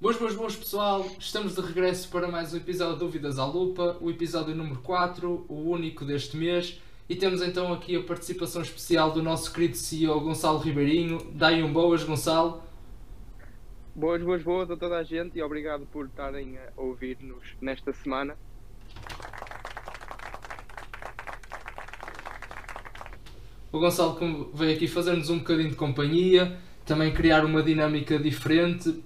Boas, boas, boas pessoal, estamos de regresso para mais um episódio de Dúvidas à Lupa, o episódio número 4, o único deste mês, e temos então aqui a participação especial do nosso querido CEO Gonçalo Ribeirinho. Daí um boas, Gonçalo. Boas, boas, boas a toda a gente e obrigado por estarem a ouvir-nos nesta semana. O Gonçalo veio aqui fazer-nos um bocadinho de companhia, também criar uma dinâmica diferente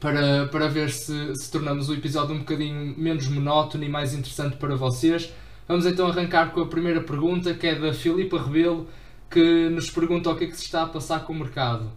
para, para ver se, se tornamos o episódio um bocadinho menos monótono e mais interessante para vocês. Vamos então arrancar com a primeira pergunta, que é da Filipa Rebelo, que nos pergunta o que é que se está a passar com o mercado.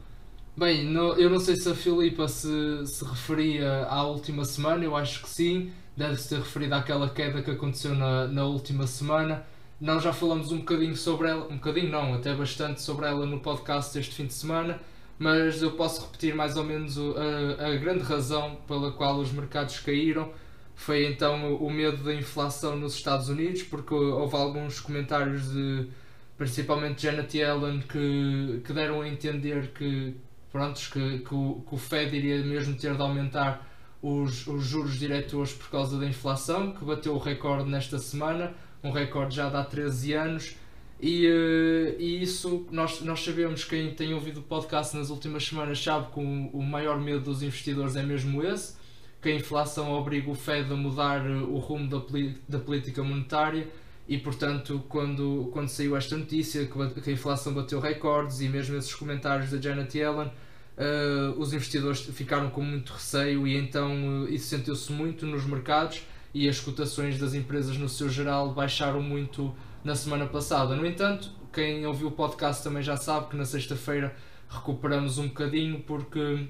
Bem, no, eu não sei se a Filipa se, se referia à última semana, eu acho que sim, deve-se ter referido àquela queda que aconteceu na, na última semana. Nós já falamos um bocadinho sobre ela, um bocadinho não, até bastante sobre ela no podcast este fim de semana, mas eu posso repetir mais ou menos a, a grande razão pela qual os mercados caíram foi então o medo da inflação nos Estados Unidos, porque houve alguns comentários de principalmente Janet Yellen que, que deram a entender que, prontos, que, que, o, que o Fed iria mesmo ter de aumentar os, os juros diretores por causa da inflação, que bateu o recorde nesta semana, um recorde já de há 13 anos. E, uh, e isso nós, nós sabemos, quem tem ouvido o podcast nas últimas semanas sabe que o, o maior medo dos investidores é mesmo esse, que a inflação obriga o Fed a mudar eh, o rumo da, da política monetária. E portanto quando, quando saiu esta notícia que, que a inflação bateu recordes e mesmo esses comentários da Janet Yellen uh, os investidores ficaram com muito receio e então uh, isso sentiu-se muito nos mercados e as cotações das empresas no seu geral baixaram muito na semana passada. No entanto, quem ouviu o podcast também já sabe que na sexta-feira recuperamos um bocadinho porque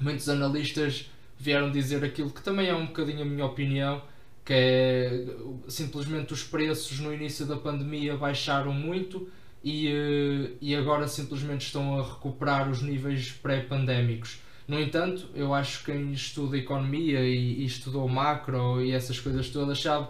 muitos analistas vieram dizer aquilo que também é um bocadinho a minha opinião, que é simplesmente os preços no início da pandemia baixaram muito e, eh, e agora simplesmente estão a recuperar os níveis pré-pandémicos. No entanto, eu acho que quem estuda economia e, e estudou macro e essas coisas todas sabe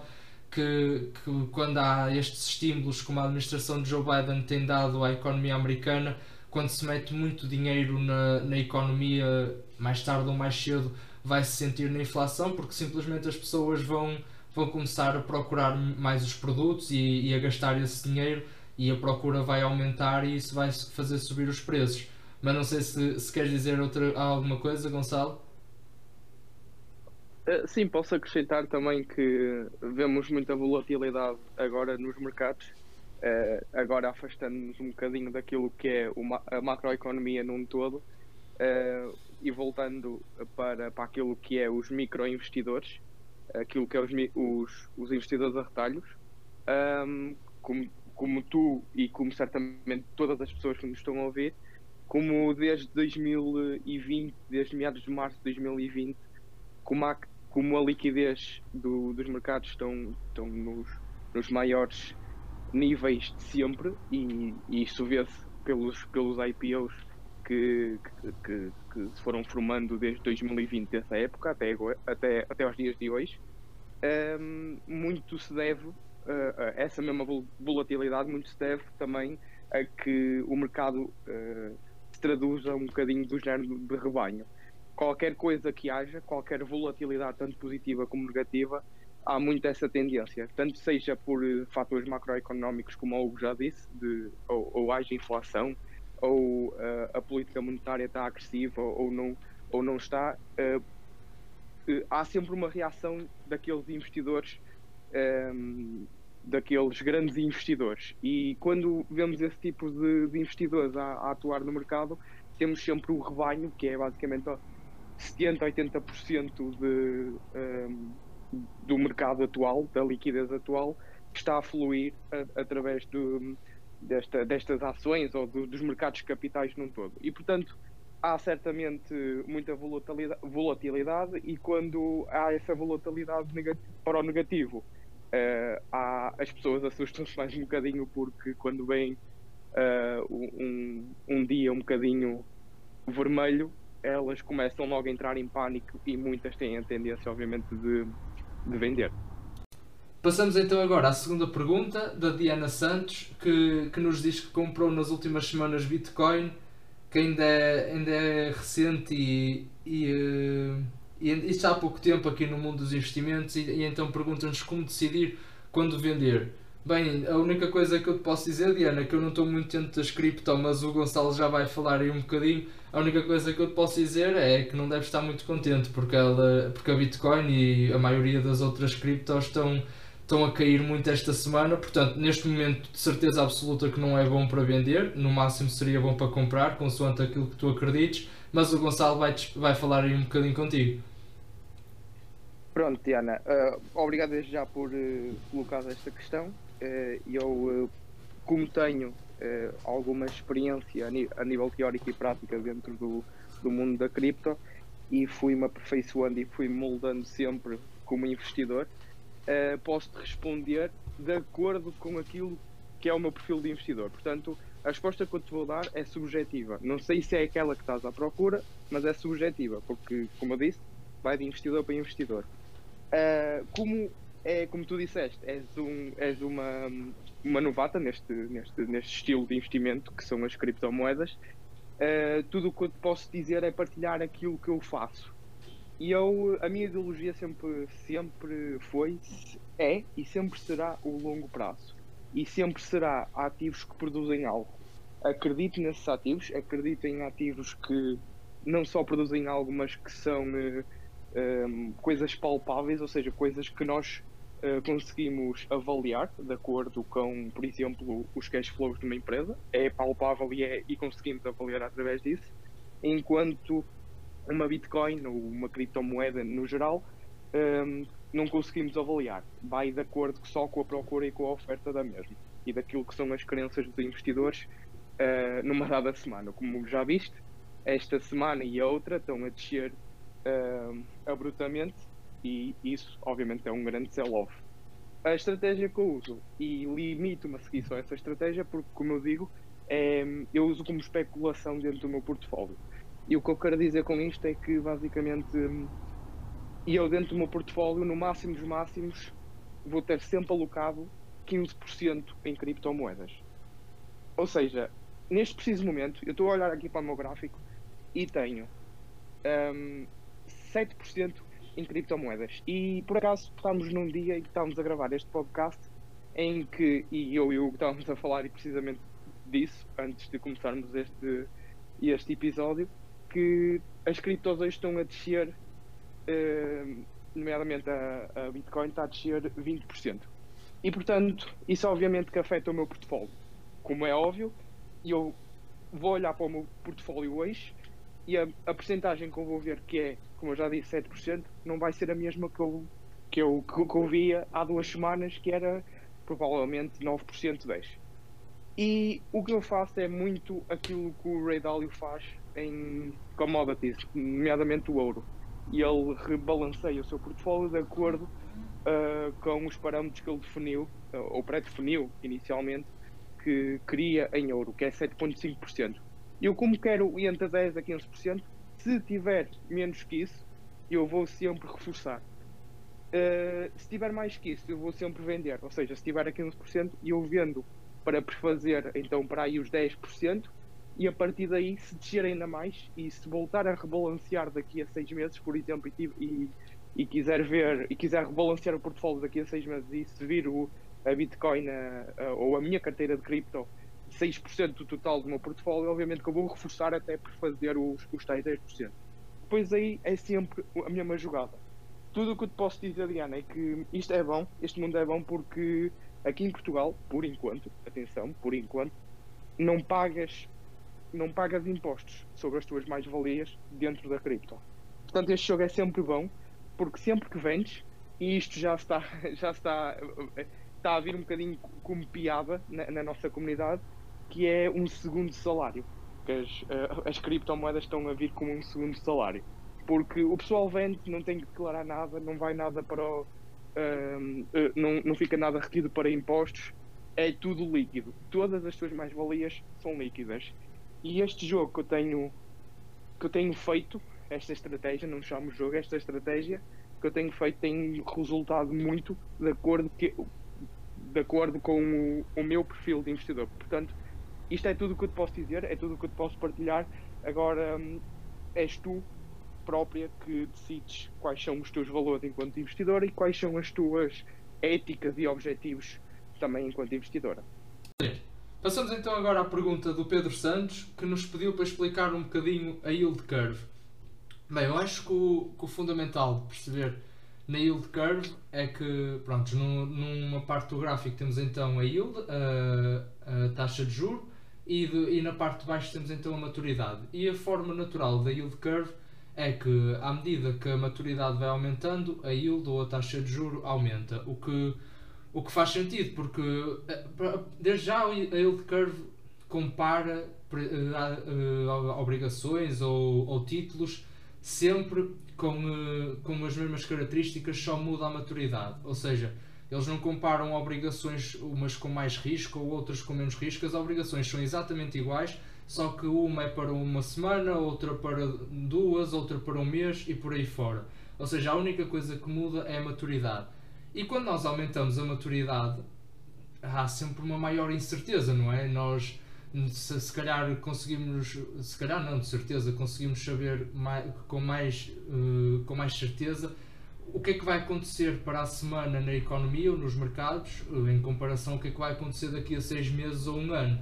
que, que quando há estes estímulos como a administração de Joe Biden tem dado à economia americana, quando se mete muito dinheiro na, na economia, mais tarde ou mais cedo vai se sentir na inflação, porque simplesmente as pessoas vão, vão começar a procurar mais os produtos e, e a gastar esse dinheiro e a procura vai aumentar e isso vai fazer subir os preços. Mas não sei se, se queres dizer outra, alguma coisa, Gonçalo. Eh, sim, posso acrescentar também que vemos muita volatilidade agora nos mercados, uh, agora afastando-nos um bocadinho daquilo que é a macroeconomia num todo uh, e voltando para, para aquilo que é os microinvestidores, aquilo que é os, os, os investidores a retalhos. Um, como, como tu e como certamente todas as pessoas que nos estão a ouvir, como desde 2020, desde meados de março de 2020, como a, como a liquidez do, dos mercados estão, estão nos, nos maiores níveis de sempre e, e isso vê-se pelos, pelos IPOs que, que, que, se foram formando desde 2020, dessa época até, até, até aos dias de hoje, um, muito se deve uh, a essa mesma volatilidade, muito se deve também a que o mercado uh, se traduza um bocadinho do género de rebanho qualquer coisa que haja, qualquer volatilidade, tanto positiva como negativa, há muito essa tendência. Tanto seja por uh, fatores macroeconómicos, como o Hugo já disse, de, ou, ou haja inflação, ou uh, a política monetária está agressiva ou não, ou não está, uh, há sempre uma reação daqueles investidores, um, ehm, daqueles grandes investidores. E quando vemos esse tipo de, de investidores a, a, atuar no mercado, temos sempre o rebanho, que é basicamente 70, 80% de, um, do mercado atual, da liquidez atual, que está a fluir a, através do, desta, destas ações ou do, dos mercados capitais num todo. E, portanto, há certamente muita volatilidade, volatilidade e quando há essa volatilidade para o negativo, uh, há, as pessoas assustam-se mais um bocadinho porque quando vem uh, um, um dia um bocadinho vermelho, elas começam logo a entrar em pânico e muitas têm a tendência, obviamente, de, de vender. Passamos então agora à segunda pergunta da Diana Santos, que, que nos diz que comprou nas últimas semanas Bitcoin, que ainda é, ainda é recente e, e, uh, e isto há pouco tempo aqui no mundo dos investimentos, e, e então perguntam-nos como decidir quando vender. Bem, a única coisa que eu te posso dizer, Diana, é que eu não estou muito dentro das cripto, mas o Gonçalo já vai falar aí um bocadinho. A única coisa que eu te posso dizer é que não deves estar muito contente porque, ela, porque a Bitcoin e a maioria das outras criptos estão, estão a cair muito esta semana. Portanto, neste momento, de certeza absoluta que não é bom para vender, no máximo seria bom para comprar, consoante aquilo que tu acredites. Mas o Gonçalo vai, vai falar aí um bocadinho contigo. Pronto, Diana, uh, obrigado desde já por uh, colocar esta questão. Uh, eu, como tenho alguma experiência a, nível teórico e prática dentro do, do mundo da cripto e fui-me aperfeiçoando e fui moldando sempre como investidor, posso-te responder de acordo com aquilo que é o meu perfil de investidor. Portanto, a resposta que eu te vou dar é subjetiva. Não sei se é aquela que estás à procura, mas é subjetiva, porque, como eu disse, vai de investidor para investidor. Uh, como, é, como tu disseste, és, um, és uma, uma novata neste, neste, neste estilo de investimento que são as criptomoedas, uh, tudo o que eu te posso dizer é partilhar aquilo que eu faço. E eu, a minha ideologia sempre, sempre foi, é e sempre será o longo prazo. E sempre será ativos que produzem algo. Acredito nesses ativos, acredito em ativos que não só produzem algo, mas que são uh, um, coisas palpáveis, ou seja, coisas que nós conseguimos avaliar de acordo com, por exemplo, os cash flows de uma empresa. É palpável e, é, e conseguimos avaliar através disso. Enquanto uma Bitcoin ou uma criptomoeda no geral um, não conseguimos avaliar. Vai de acordo só com a procura e com a oferta da mesma e daquilo que são as crenças dos investidores uh, numa dada semana. Como já viste, esta semana e a outra estão a descer uh, abruptamente e isso, obviamente, é um grande sell-off. A estratégia que eu uso, e limito-me a seguir só essa estratégia, porque, como eu digo, é, eu uso como especulação dentro do meu portfólio. E o que eu quero dizer com isto é que, basicamente, eu, dentro do meu portfólio, no máximo dos máximos, vou ter sempre alocado 15% em criptomoedas. Ou seja, neste preciso momento, eu estou a olhar aqui para o meu gráfico e tenho um, 7% em criptomoedas. E por acaso estamos num dia em que estamos a gravar este podcast em que, e eu e o estávamos a falar precisamente disso antes de começarmos este, este episódio, que as criptos hoje estão a descer, eh, nomeadamente a, a, Bitcoin está a descer 20%. E portanto, isso obviamente que afeta o meu portfólio. Como é óbvio, eu vou olhar para o meu portfólio hoje e a, a percentagem que eu vou ver, que é, como eu já disse, 7%, não vai ser a mesma que eu, que eu, que eu via há duas semanas, que era provavelmente 9%, 10%. E o que eu faço é muito aquilo que o Ray Dalio faz em commodities, nomeadamente o ouro. E ele rebalanceia o seu portfólio de acordo uh, com os parâmetros que ele definiu, uh, ou pré-definiu inicialmente, que queria em ouro, que é 7,5%. Eu, como quero entre 10% a 15%, se tiver menos que isso, eu vou sempre reforçar. Uh, se tiver mais que isso, eu vou sempre vender. Ou seja, se tiver a 15%, eu vendo para prefazer então para aí os 10%, e a partir daí, se descer ainda mais e se voltar a rebalancear daqui a 6 meses, por exemplo, e, e, e, quiser ver e quiser rebalancear o portfólio daqui a 6 meses e se vir o, a Bitcoin a, a, ou a minha carteira de cripto 6% do total do meu portfólio, obviamente que eu vou reforçar até por fazer os, os tais 10%. Depois aí é sempre a mesma jogada. Tudo o que eu te posso dizer, Diana, é que isto é bom, este mundo é bom porque aqui em Portugal, por enquanto, atenção, por enquanto, não pagas não pagas impostos sobre as tuas mais-valias dentro da cripto. Portanto, este jogo é sempre bom, porque sempre que vendes, e isto já está, já está, está a vir um bocadinho como piada na, na nossa comunidade, que é um segundo salário. Que as, uh, as criptomoedas estão a vir como um segundo salário. Porque o pessoal vende, não tem que declarar nada, não vai nada para o. Uh, uh, não, não fica nada retido para impostos, é tudo líquido. Todas as suas mais-valias são líquidas. E este jogo que eu tenho que eu tenho feito, esta estratégia, não chamo jogo, esta estratégia que eu tenho feito tem resultado muito de acordo, que, de acordo com o, o meu perfil de investidor. Portanto, isto é tudo o que eu te posso dizer, é tudo o que eu te posso partilhar. Agora hum, és tu própria que decides quais são os teus valores enquanto investidor e quais são as tuas éticas e objetivos também enquanto investidora. Passamos então agora à pergunta do Pedro Santos, que nos pediu para explicar um bocadinho a yield curve. Bem, eu acho que o, que o fundamental de perceber na yield curve é que, pronto, numa parte do gráfico temos então a yield, a, a taxa de juro, e, de, e, na parte de baixo temos então a maturidade. E a forma natural da yield curve é que, à medida que a maturidade vai aumentando, a yield ou a taxa de juro aumenta, o que o que faz sentido, porque eh, desde já a yield curve compara uh, obrigações ou, ou, títulos sempre com, com as mesmas características, só muda a maturidade. Ou seja, eles não comparam obrigações umas com mais risco ou outras com menos risco. As obrigações são exatamente iguais, só que uma é para uma semana, outra para duas, outra para um mês e por aí fora. Ou seja, a única coisa que muda é a maturidade. E quando nós aumentamos a maturidade, há sempre uma maior incerteza, não é? Nós, se, se calhar, conseguimos, se calhar não, de certeza, conseguimos saber mais, com, mais, uh, com mais certeza o que é que vai acontecer para a semana na economia ou nos mercados, em comparação ao que é que vai acontecer daqui a seis meses ou um ano.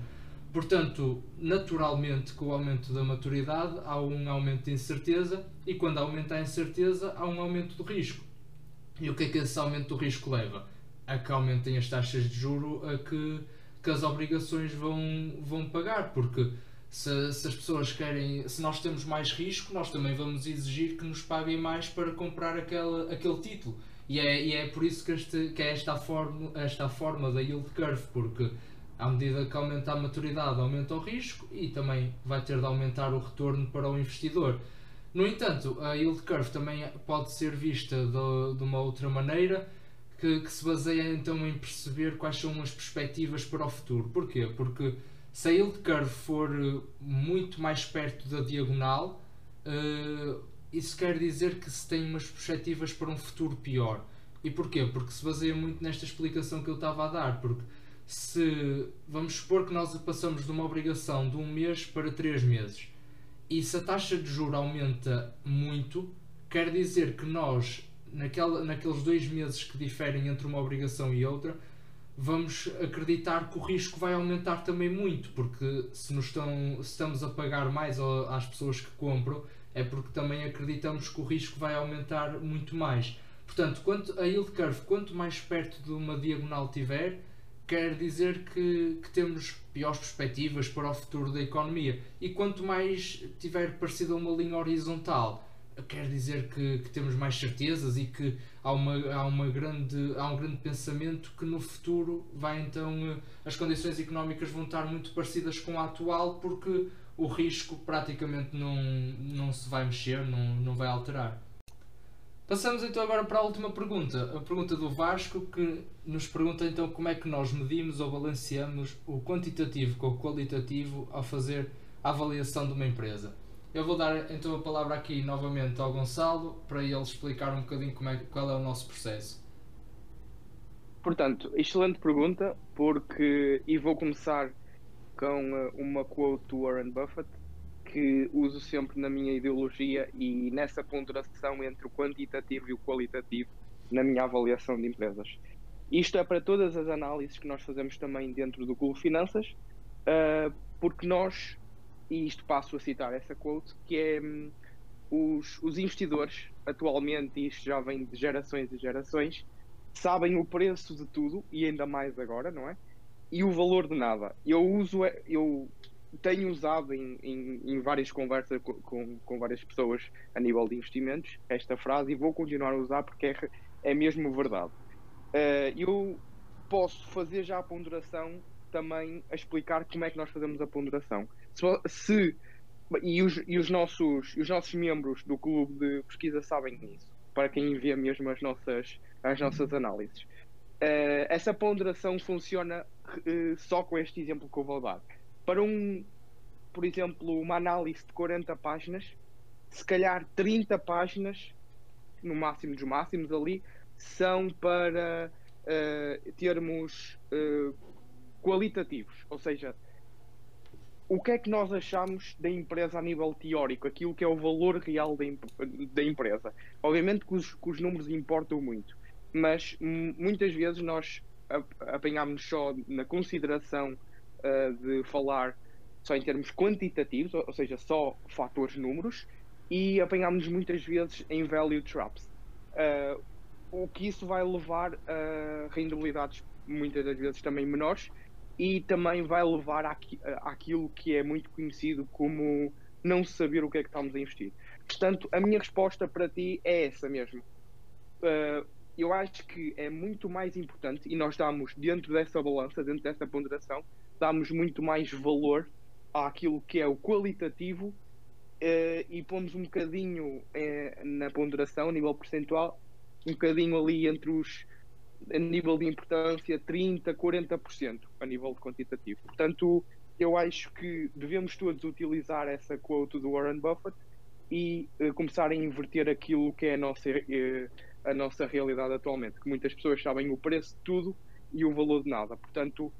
Portanto, naturalmente, com o aumento da maturidade, há um aumento de incerteza, e quando aumenta a incerteza, há um aumento do risco. E o que é que esse aumento do risco leva? A que aumentem as taxas de juro a que, que as obrigações vão, vão pagar, porque se, se, as pessoas querem, se nós temos mais risco, nós também vamos exigir que nos paguem mais para comprar aquela, aquele título. E é, e é por isso que, este, que é esta forma, esta forma da yield curve, porque à medida que aumenta a maturidade, aumenta o risco e também vai ter de aumentar o retorno para o investidor. No entanto, a yield curve também pode ser vista de, de uma outra maneira, que, que, se baseia então em perceber quais são as perspectivas para o futuro. Porquê? Porque se a yield curve for eh, muito mais perto da diagonal, uh, isso quer dizer que se tem umas perspectivas para um futuro pior. E porquê? Porque se baseia muito nesta explicação que eu estava a dar. Porque se vamos supor que nós passamos de uma obrigação de um mês para três meses e se a taxa de juro aumenta muito, quer dizer que nós, naquela, naqueles dois meses que diferem entre uma obrigação e outra, vamos acreditar que o risco vai aumentar também muito, porque se, nos estão, se estamos a pagar mais às pessoas que compram, é porque também acreditamos que o risco vai aumentar muito mais. Portanto, quanto a yield curve, quanto mais perto de uma diagonal tiver, quer dizer que, que, temos piores perspectivas para o futuro da economia. E quanto mais tiver parecido a uma linha horizontal, quer dizer que, que, temos mais certezas e que há, uma, há, uma grande, há um grande pensamento que no futuro vai então as condições económicas vão estar muito parecidas com a atual porque o risco praticamente não, não se vai mexer, não, não vai alterar. Passamos então agora para a última pergunta, a pergunta do Vasco, que nos pergunta então como é que nós medimos ou balanceamos o quantitativo com o qualitativo ao fazer a avaliação de uma empresa. Eu vou dar então a palavra aqui novamente ao Gonçalo para ele explicar um bocadinho como é, qual é o nosso processo. Portanto, excelente pergunta, porque e vou começar com eh, uma quote do Warren Buffett que uso sempre na minha ideologia e nessa ponderação entre o quantitativo e o qualitativo na minha avaliação de empresas. Isto é para todas as análises que nós fazemos também dentro do Google Finanças, uh, porque nós, e isto passo a citar essa quote, que é um, os, os investidores, atualmente, e isto já vem de gerações e gerações, sabem o preço de tudo, e ainda mais agora, não é? E o valor de nada. Eu uso, eu tenho usado em, em, em várias conversas com, com, com, várias pessoas a nível de investimentos esta frase e vou continuar a usar porque é, é mesmo verdade. Uh, eu posso fazer já a ponderação também a explicar como é que nós fazemos a ponderação. Se, se e, os, e os, nossos, os nossos membros do clube de pesquisa sabem isso, para quem envia mesmo as nossas, as nossas análises. Uh, essa ponderação funciona uh, só com este exemplo que eu vou dar para um, por exemplo, uma análise de 40 páginas, se calhar 30 páginas, no máximo dos máximos ali, são para uh, termos qualitativos, ou seja, o que é que nós achamos da empresa a nível teórico, aquilo que é o valor real da, da empresa. Obviamente que os, que os números importam muito, mas muitas vezes nós apanhamos só na consideração uh, de falar só em termos quantitativos, ou, ou seja, só fatores números, e apanhamos muitas vezes em value traps. Uh, o que isso vai levar a rendibilidades muitas das vezes também menores e também vai levar àqui, àquilo que é muito conhecido como não saber o que é que estamos a investir. Portanto, a minha resposta para ti é essa mesmo. Uh, eu acho que é muito mais importante e nós damos, dentro dessa balança, dentro dessa ponderação, damos muito mais valor àquilo que é o qualitativo uh, e pomos um bocadinho uh, na ponderação, a nível percentual, um bocadinho ali entre os a nível de importância 30, 40% a nível de quantitativo. Portanto, eu acho que devemos todos utilizar essa quote do Warren Buffett e uh, começar a inverter aquilo que é a nossa, uh, a nossa realidade atualmente, que muitas pessoas sabem o preço de tudo e o valor de nada. Portanto,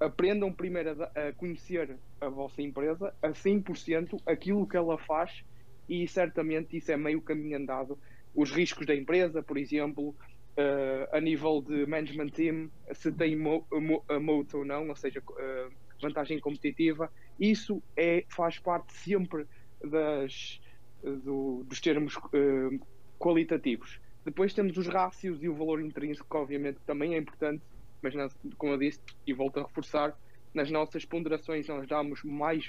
aprendam primeiro a, a conhecer a vossa empresa a 100% aquilo que ela faz e certamente isso é meio caminho andado. Os riscos da empresa, por exemplo, uh, a nível de management team, se tem mo, mo, a moat ou não, ou seja, uh, vantagem competitiva, isso é, faz parte sempre das, do, dos termos uh, qualitativos. Depois temos os rácios e o valor intrínseco, que obviamente também é importante, mas como eu disse, e volto a reforçar, nas nossas ponderações nós damos mais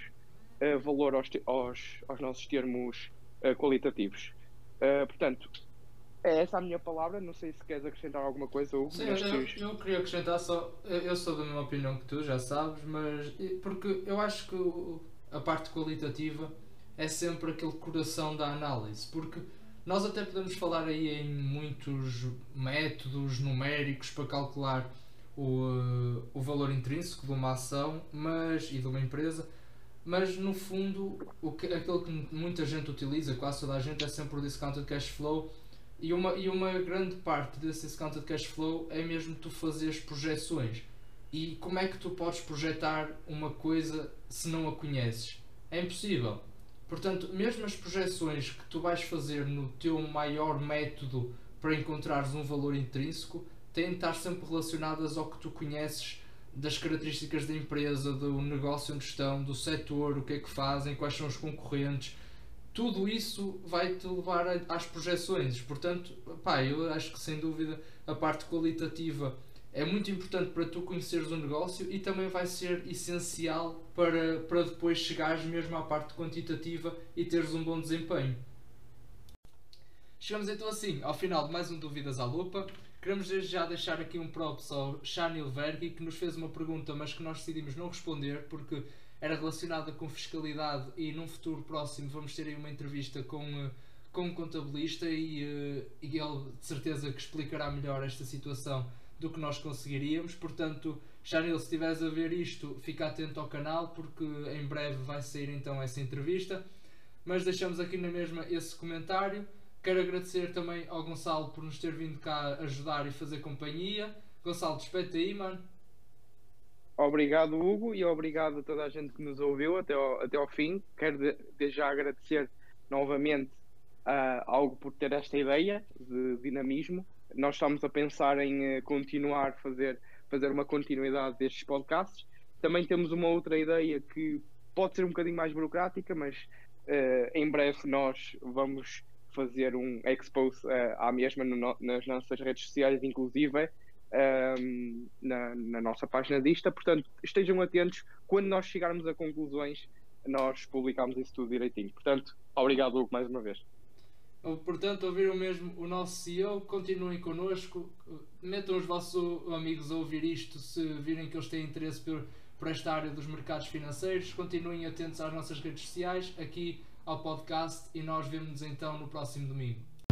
uh, valor aos, aos, aos, nossos termos uh, qualitativos. Portanto, é essa a minha palavra, não sei se queres acrescentar alguma coisa, Hugo. Sim, eu, eu, queria acrescentar só, eu sou da mesma opinião que tu, já sabes, mas porque eu acho que a parte qualitativa é sempre aquele coração da análise, porque nós até podemos falar aí em muitos métodos numéricos para calcular o, eh, o valor intrínseco de uma ação mas, e de uma empresa, mas no fundo o que, aquilo que muita gente utiliza, quase toda a gente, é sempre o discounted cash flow e uma, e uma grande parte desse discounted cash flow é mesmo tu fazeres projeções. E como é que tu podes projetar uma coisa se não a conheces? É impossível. Portanto, mesmo as projeções que tu vais fazer no teu maior método para encontrares um valor intrínseco têm de estar sempre relacionadas ao que tu conheces das características da empresa, do negócio onde estão, do setor, o que é que fazem, quais são os concorrentes, tudo isso vai te levar às projeções. Portanto, pá, eu acho que sem dúvida a parte qualitativa é muito importante para tu conheceres o negócio e também vai ser essencial para, para depois chegares mesmo à parte quantitativa e teres um bom desempenho. Chegamos então assim ao final de mais um Dúvidas à Lupa. Queremos desde já deixar aqui um props ao Chanil Vergi que nos fez uma pergunta, mas que nós decidimos não responder porque era relacionada com fiscalidade e num futuro próximo vamos ter aí uma entrevista com, eh, com um contabilista e, eh, e ele de certeza que explicará melhor esta situação do que nós conseguiríamos. Portanto, Chanil, se estiveres a ver isto, fica atento ao canal porque em breve vai sair então essa entrevista. Mas deixamos aqui na mesma esse comentário. Quero agradecer também ao Gonçalo por nos ter vindo cá ajudar e fazer companhia. Gonçalo, despete aí, mano. Obrigado, Hugo, e obrigado a toda a gente que nos ouviu até ao, até ao fim. Quero desde já agradecer novamente uh, algo por ter esta ideia de dinamismo. Nós estamos a pensar em uh, continuar a fazer, fazer uma continuidade destes podcasts. Também temos uma outra ideia que pode ser um bocadinho mais burocrática, mas uh, em breve nós vamos fazer um expose uh, à mesma no, nas nossas redes sociais, inclusive um, na, na, nossa página dista. Portanto, estejam atentos. Quando nós chegarmos a conclusões, nós publicamos isso tudo direitinho. Portanto, obrigado, Hugo, mais uma vez. Portanto, ouviram mesmo o nosso CEO, continuem connosco, metam os vossos amigos a ouvir isto se virem que eles têm interesse por, por esta área dos mercados financeiros. Continuem atentos às nossas redes sociais, aqui ao podcast e nós vemos-nos então no próximo domingo.